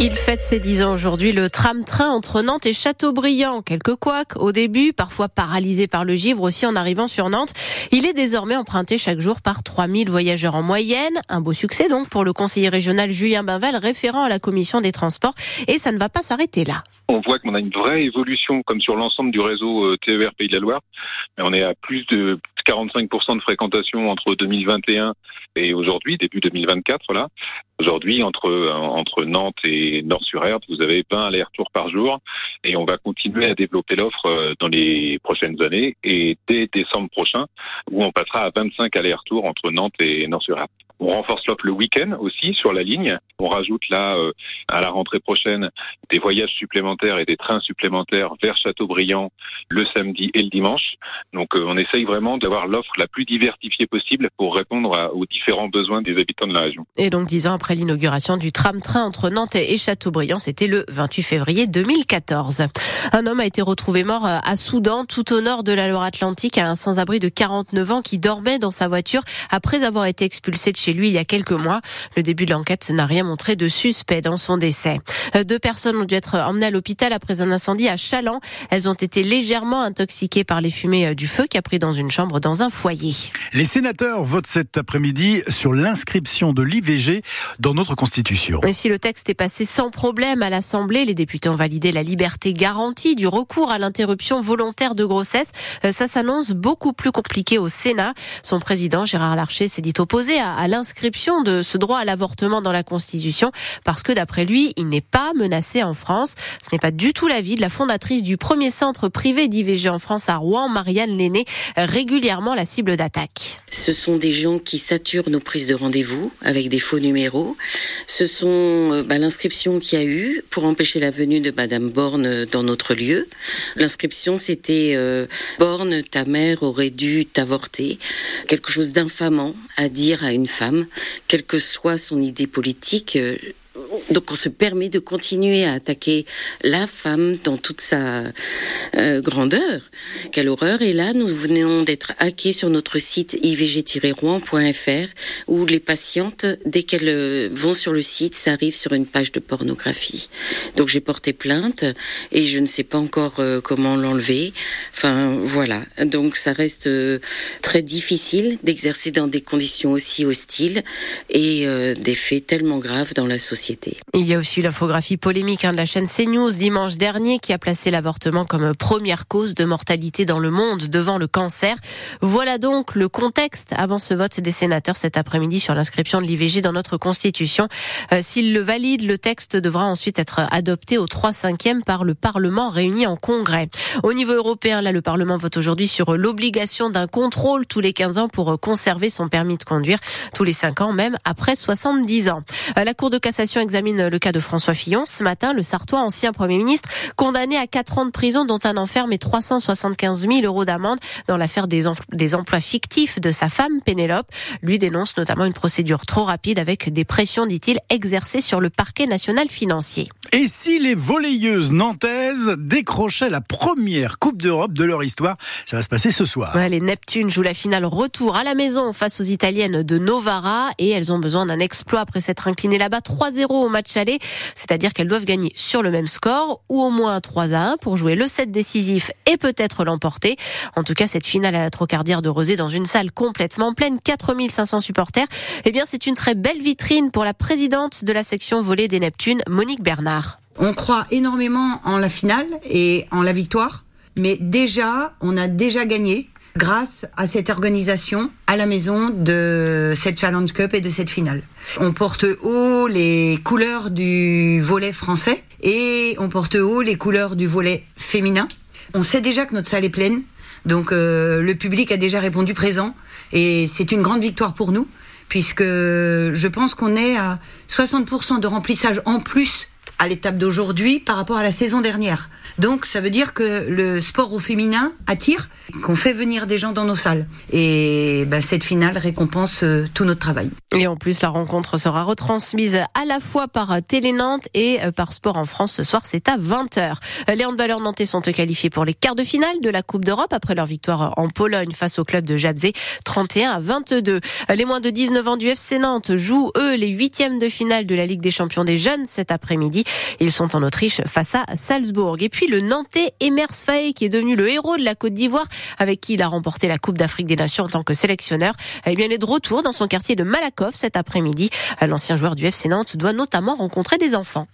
Il fête ses 10 ans aujourd'hui, le tram-train entre Nantes et Châteaubriand. Quelques couacs au début, parfois paralysé par le givre aussi en arrivant sur Nantes. Il est désormais emprunté chaque jour par 3000 voyageurs en moyenne. Un beau succès donc pour le conseiller régional Julien Binval, référent à la commission des transports. Et ça ne va pas s'arrêter là. On voit qu'on a une vraie évolution comme sur l'ensemble du réseau euh, TER Pays de la Loire. On est à plus de 45% de fréquentation entre 2021 et aujourd'hui, début 2024 là. Aujourd'hui, entre euh, entre Nantes et Nord-sur-Erdre, vous avez 20 allers-retours par jour et on va continuer à développer l'offre euh, dans les prochaines années et dès décembre prochain, où on passera à 25 allers-retours entre Nantes et Nord-sur-Erdre. On renforce l'offre le week-end aussi sur la ligne. On rajoute là euh, à la rentrée prochaine des voyages supplémentaires et des trains supplémentaires vers Châteaubriand le samedi et le dimanche. Donc euh, on essaye vraiment d'avoir l'offre la plus diversifiée possible pour répondre aux différents besoins des habitants de la région. Et donc dix ans après l'inauguration du tram-train entre Nantes et Châteaubriand, c'était le 28 février 2014. Un homme a été retrouvé mort euh, à Soudan, tout au nord de la Loire-Atlantique, à un sans-abri de 49 ans qui dormait dans sa voiture après avoir été expulsé de chez lui il y a quelques mois. Le début de l'enquête n'a rien montré de suspect dans son décès. Euh, deux personnes ont dû être emmenées à l'hôpital après un incendie à Chaland. Elles ont été légèrement intoxiquées par les fumées euh, du feu qui a pris dans une chambre dans un foyer. Les sénateurs votent cet après-midi sur l'inscription de l'IVG dans notre Constitution. Et si le texte est passé sans problème à l'Assemblée, les députés ont validé la liberté garantie du recours à l'interruption volontaire de grossesse. Euh, ça s'annonce beaucoup plus compliqué au Sénat. Son président, Gérard Larcher, s'est dit opposé à, à l'inscription de ce droit à l'avortement dans la Constitution parce que d'après lui, il n'est pas menacé en France. Ce n'est pas du tout l'avis de la fondatrice du premier centre privé d'IVG en France à Rouen, Marianne Lenné, régulièrement la cible d'attaque. Ce sont des gens qui saturent nos prises de rendez-vous avec des faux numéros. Ce sont euh, bah, l'inscription qu'il y a eu pour empêcher la venue de Madame Borne dans notre lieu. L'inscription, c'était euh, Borne, ta mère aurait dû t'avorter. Quelque chose d'infamant à dire à une femme, quelle que soit son idée politique. Euh, donc on se permet de continuer à attaquer la femme dans toute sa euh, grandeur. Quelle horreur. Et là, nous venons d'être hackés sur notre site ivg-rouen.fr où les patientes, dès qu'elles euh, vont sur le site, ça arrive sur une page de pornographie. Donc j'ai porté plainte et je ne sais pas encore euh, comment l'enlever. Enfin voilà. Donc ça reste très difficile d'exercer dans des conditions aussi hostiles et des faits tellement graves dans la société. Il y a aussi l'infographie polémique hein, de la chaîne CNews dimanche dernier qui a placé l'avortement comme première cause de mortalité dans le monde devant le cancer. Voilà donc le contexte avant ce vote des sénateurs cet après-midi sur l'inscription de l'IVG dans notre Constitution. Euh, S'il le valide, le texte devra ensuite être adopté au 3 5e par le Parlement réuni en congrès. Au niveau européen, là, le Parlement vote aujourd'hui sur l'obligation d'un contrôle tous les 15 ans pour conserver son permis de conduire, tous les 5 ans même après 70 ans. Euh, la Cour de cassation examine le cas de François Fillon. Ce matin, le Sartois, ancien Premier ministre, condamné à 4 ans de prison, dont un enferme et 375 000 euros d'amende dans l'affaire des, des emplois fictifs de sa femme, Pénélope. Lui dénonce notamment une procédure trop rapide avec des pressions, dit-il, exercées sur le parquet national financier. Et si les volleyeuses nantaises décrochaient la première Coupe d'Europe de leur histoire Ça va se passer ce soir. les Neptunes jouent la finale retour à la maison face aux Italiennes de Novara et elles ont besoin d'un exploit après s'être inclinées là-bas 3-0 au match aller, c'est-à-dire qu'elles doivent gagner sur le même score ou au moins 3 à 1 pour jouer le set décisif et peut-être l'emporter. En tout cas, cette finale à la Trocardière de Rosé dans une salle complètement pleine, 4500 supporters, eh bien c'est une très belle vitrine pour la présidente de la section volée des Neptunes, Monique Bernard. On croit énormément en la finale et en la victoire, mais déjà, on a déjà gagné grâce à cette organisation à la maison de cette Challenge Cup et de cette finale. On porte haut les couleurs du volet français et on porte haut les couleurs du volet féminin. On sait déjà que notre salle est pleine, donc euh, le public a déjà répondu présent et c'est une grande victoire pour nous puisque je pense qu'on est à 60% de remplissage en plus à l'étape d'aujourd'hui par rapport à la saison dernière. Donc ça veut dire que le sport au féminin attire, qu'on fait venir des gens dans nos salles. Et bah, cette finale récompense euh, tout notre travail. Et en plus, la rencontre sera retransmise à la fois par Télé Nantes et euh, par Sport en France. Ce soir, c'est à 20h. Les handballeurs nantais sont qualifiés pour les quarts de finale de la Coupe d'Europe après leur victoire en Pologne face au club de Jabzé, 31 à 22. Les moins de 19 ans du FC Nantes jouent, eux, les huitièmes de finale de la Ligue des champions des jeunes cet après-midi. Ils sont en Autriche face à Salzbourg. Et puis le Nantais Emers Faye, qui est devenu le héros de la Côte d'Ivoire, avec qui il a remporté la Coupe d'Afrique des Nations en tant que sélectionneur, eh bien, il est de retour dans son quartier de Malakoff cet après-midi. L'ancien joueur du FC Nantes doit notamment rencontrer des enfants.